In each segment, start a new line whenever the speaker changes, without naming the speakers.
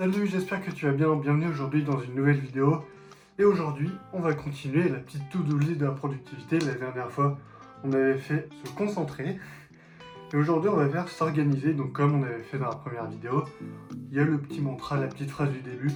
Salut, j'espère que tu vas bien. Bienvenue aujourd'hui dans une nouvelle vidéo. Et aujourd'hui, on va continuer la petite to-do de la productivité. La dernière fois, on avait fait se concentrer. Et aujourd'hui, on va faire s'organiser. Donc, comme on avait fait dans la première vidéo, il y a le petit mantra, la petite phrase du début.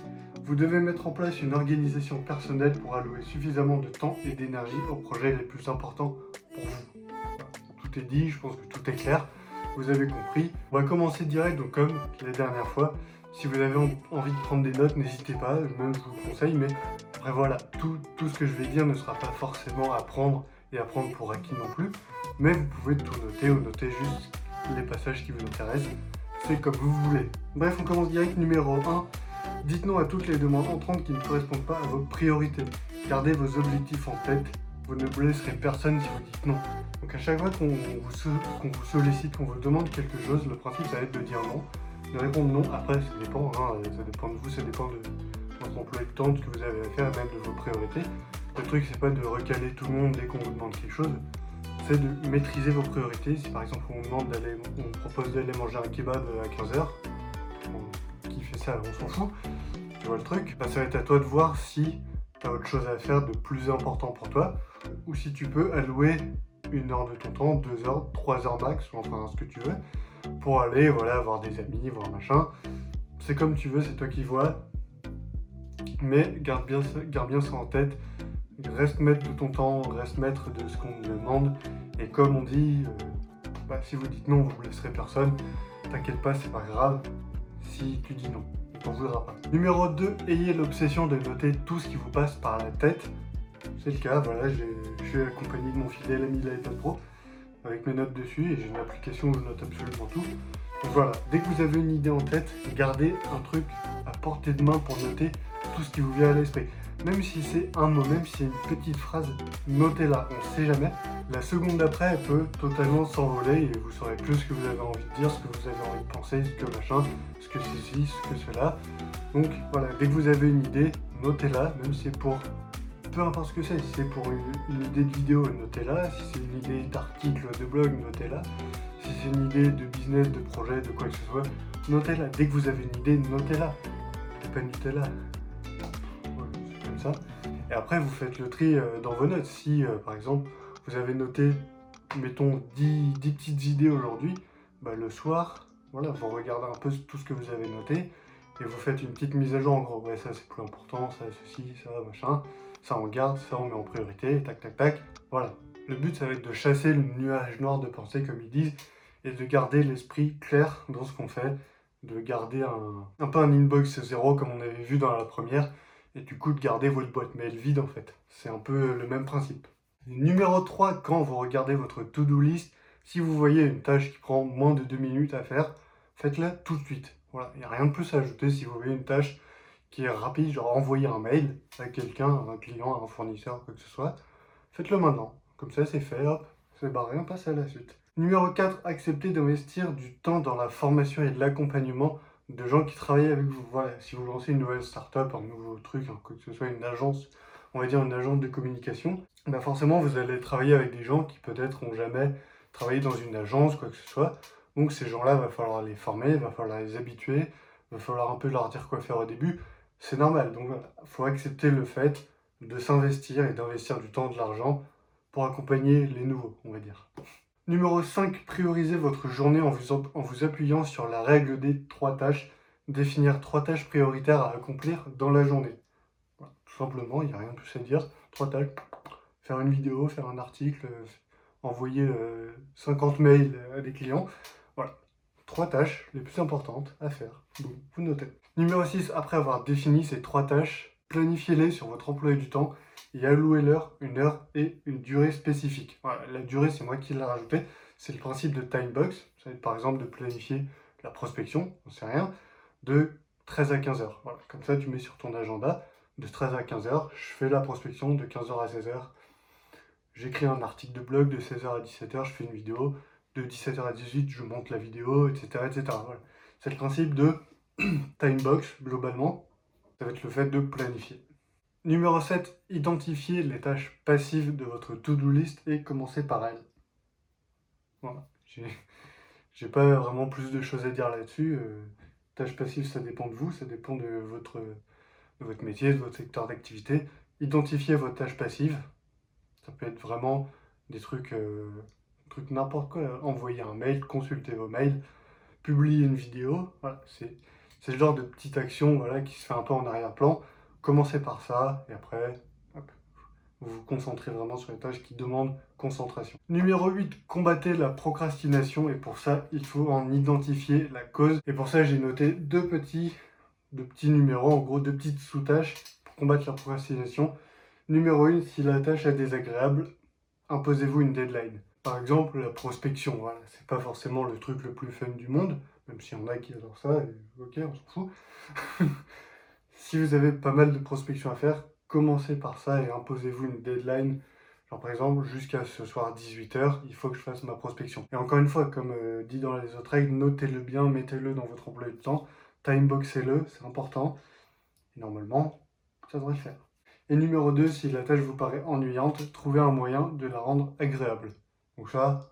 Vous devez mettre en place une organisation personnelle pour allouer suffisamment de temps et d'énergie aux projets les plus importants pour vous. Tout est dit, je pense que tout est clair. Vous avez compris. On va commencer direct, donc comme la dernière fois. Si vous avez envie de prendre des notes, n'hésitez pas, même je vous conseille, mais après voilà, tout, tout, ce que je vais dire ne sera pas forcément à prendre et à prendre pour acquis non plus, mais vous pouvez tout noter ou noter juste les passages qui vous intéressent, c'est comme vous voulez. Bref, on commence direct numéro 1. Dites non à toutes les demandes entrantes qui ne correspondent pas à vos priorités. Gardez vos objectifs en tête, vous ne blesserez personne si vous dites non. Donc à chaque fois qu'on vous, vous sollicite, qu'on vous demande quelque chose, le principe ça va être de dire non de répondre non. Après, ça dépend, hein, ça dépend de vous, ça dépend de votre emploi de temps, de ce que vous avez à faire, même de vos priorités. Le truc, c'est pas de recaler tout le monde dès qu'on vous demande quelque chose, c'est de maîtriser vos priorités. Si par exemple on vous demande d'aller, on propose d'aller manger un kebab à 15h, qui fait ça, on s'en fout, tu vois le truc, bah, ça va être à toi de voir si tu as autre chose à faire de plus important pour toi, ou si tu peux allouer une heure de ton temps, deux heures, trois heures max, enfin ce que tu veux, pour aller voilà, voir des amis, voir machin. C'est comme tu veux, c'est toi qui vois. Mais garde bien, garde bien ça en tête. Reste maître de ton temps, reste maître de ce qu'on demande. Et comme on dit, euh, bah, si vous dites non, vous ne laisserez personne. T'inquiète pas, c'est pas grave si tu dis non. On t'en voudra pas. Numéro 2, ayez l'obsession de noter tout ce qui vous passe par la tête. C'est le cas, voilà, je suis accompagné de mon fidèle ami de l'iPad Pro avec mes notes dessus et j'ai une application où je note absolument tout. Donc voilà, dès que vous avez une idée en tête, gardez un truc à portée de main pour noter tout ce qui vous vient à l'esprit. Même si c'est un mot, même si c'est une petite phrase, notez-la, on ne sait jamais. La seconde d'après, elle peut totalement s'envoler et vous saurez plus ce que vous avez envie de dire, ce que vous avez envie de penser, ce que machin, ce que ceci, ce que cela. Donc voilà, dès que vous avez une idée, notez-la, même si c'est pour peu importe ce que c'est, si c'est pour une, idée de vidéo, notez-la, si c'est une idée d'article, de blog, notez-la, si c'est une idée de business, de projet, de quoi que ce soit, notez-la. Dès que vous avez une idée, notez-la. Pas Nutella. c'est comme ça. Et après, vous faites le tri euh, dans vos notes. Si, euh, par exemple, vous avez noté, mettons, 10, petites idées aujourd'hui, bah, le soir, voilà, vous regardez un peu tout ce que vous avez noté et vous faites une petite mise à jour en gros. Ça c'est plus important, ça, ceci, ça, machin ça on garde, ça on met en priorité, tac tac tac. Voilà. Le but ça va être de chasser le nuage noir de pensée comme ils disent et de garder l'esprit clair dans ce qu'on fait, de garder un, un peu un inbox zéro comme on avait vu dans la première et du coup de garder votre boîte mail vide en fait. C'est un peu le même principe. Numéro 3, quand vous regardez votre to-do list, si vous voyez une tâche qui prend moins de 2 minutes à faire, faites-la tout de suite. Voilà, il n'y a rien de plus à ajouter si vous voyez une tâche qui est rapide, genre envoyer un mail à quelqu'un, à un client, à un fournisseur, quoi que ce soit, faites-le maintenant. Comme ça, c'est fait, hop, c'est barré, on passe à la suite. Numéro 4, acceptez d'investir du temps dans la formation et de l'accompagnement de gens qui travaillent avec vous. Voilà, si vous lancez une nouvelle startup, un nouveau truc, hein, que ce soit une agence, on va dire une agence de communication, bah forcément vous allez travailler avec des gens qui peut-être n'ont jamais travaillé dans une agence, quoi que ce soit. Donc ces gens-là, il va falloir les former, il va falloir les habituer, il va falloir un peu leur dire quoi faire au début c'est normal. Donc il faut accepter le fait de s'investir et d'investir du temps, de l'argent pour accompagner les nouveaux, on va dire. Numéro 5, priorisez votre journée en vous, appuyant sur la règle des trois tâches. Définir trois tâches prioritaires à accomplir dans la journée. tout simplement, il n'y a rien de plus à dire. Trois tâches, faire une vidéo, faire un article, euh, envoyer 50 euh, mails à des clients. Voilà, trois tâches les plus importantes à faire. vous notez. Numéro 6, après avoir défini ces trois tâches, planifiez-les sur votre emploi du temps et allouez-leur une heure et une durée spécifique. la durée, c'est moi qui l'ai rajouté. C'est le principe de timebox. Ça va être par exemple de planifier la prospection, on sait rien, de 13 à 15 heures. Voilà, comme ça, tu mets sur ton agenda de 13 à 15 heures. Je fais la prospection de 15 heures à 16 heures. J'écris un article de blog de 16h à 17h, je fais une vidéo. De 17h à 18 je monte la vidéo, etc. etc. C'est le principe de timebox globalement, ça va être le fait de planifier. Numéro 7, identifiez les tâches passives de votre to-do list et commencez par elles. Voilà, j'ai pas vraiment plus de choses à dire là-dessus. Euh, Tâche passive, ça dépend de vous, ça dépend de votre, de votre métier, de votre secteur d'activité. Identifiez votre tâche passive. Ça peut être vraiment des trucs, euh, trucs n'importe quoi. Envoyer un mail, consulter vos mails, publier une vidéo. Voilà, c'est le genre de petite action voilà, qui se fait un peu en arrière-plan. Commencez par ça et après, vous vous concentrez vraiment sur les tâches qui demandent concentration. Numéro 8, combattez la procrastination et pour ça, il faut en identifier la cause. Et pour ça, j'ai noté deux petits, deux petits numéros, en gros deux petites sous-tâches pour combattre la procrastination. Numéro 1, si la tâche est désagréable, imposez-vous une deadline. Par exemple, la prospection, voilà, c'est pas forcément le truc le plus fun du monde, même s'il y en a qui adorent ça, et ok, on s'en fout. si vous avez pas mal de prospection à faire, commencez par ça et imposez-vous une deadline. Genre par exemple, jusqu'à ce soir 18h, il faut que je fasse ma prospection. Et encore une fois, comme euh, dit dans les autres règles, notez-le bien, mettez-le dans votre emploi de temps, timeboxez-le, c'est important. Et normalement, ça devrait le faire. Et numéro 2, si la tâche vous paraît ennuyante, trouvez un moyen de la rendre agréable. Donc ça,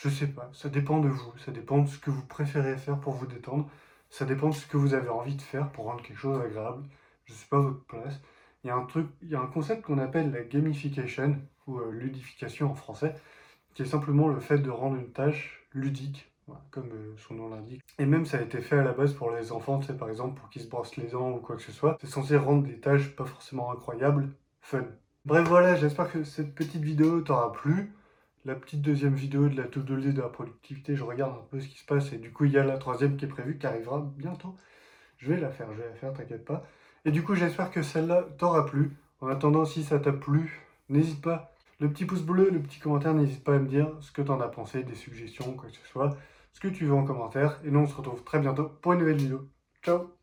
je sais pas, ça dépend de vous, ça dépend de ce que vous préférez faire pour vous détendre, ça dépend de ce que vous avez envie de faire pour rendre quelque chose agréable. Je sais pas votre place il y a un truc, y a un concept qu'on appelle la gamification ou euh, ludification en français, qui est simplement le fait de rendre une tâche ludique, comme euh, son nom l'indique. Et même ça a été fait à la base pour les enfants, tu par exemple pour qu'ils se brossent les dents ou quoi que ce soit. C'est censé rendre des tâches pas forcément incroyables, fun. Bref voilà, j'espère que cette petite vidéo t'aura plu. La petite deuxième vidéo de la to-do list de la productivité, je regarde un peu ce qui se passe et du coup il y a la troisième qui est prévue, qui arrivera bientôt. Je vais la faire, je vais la faire, t'inquiète pas. Et du coup, j'espère que celle-là t'aura plu. En attendant, si ça t'a plu, n'hésite pas. Le petit pouce bleu, le petit commentaire, n'hésite pas à me dire ce que t'en as pensé, des suggestions, quoi que ce soit, ce que tu veux en commentaire. Et nous, on se retrouve très bientôt pour une nouvelle vidéo. Ciao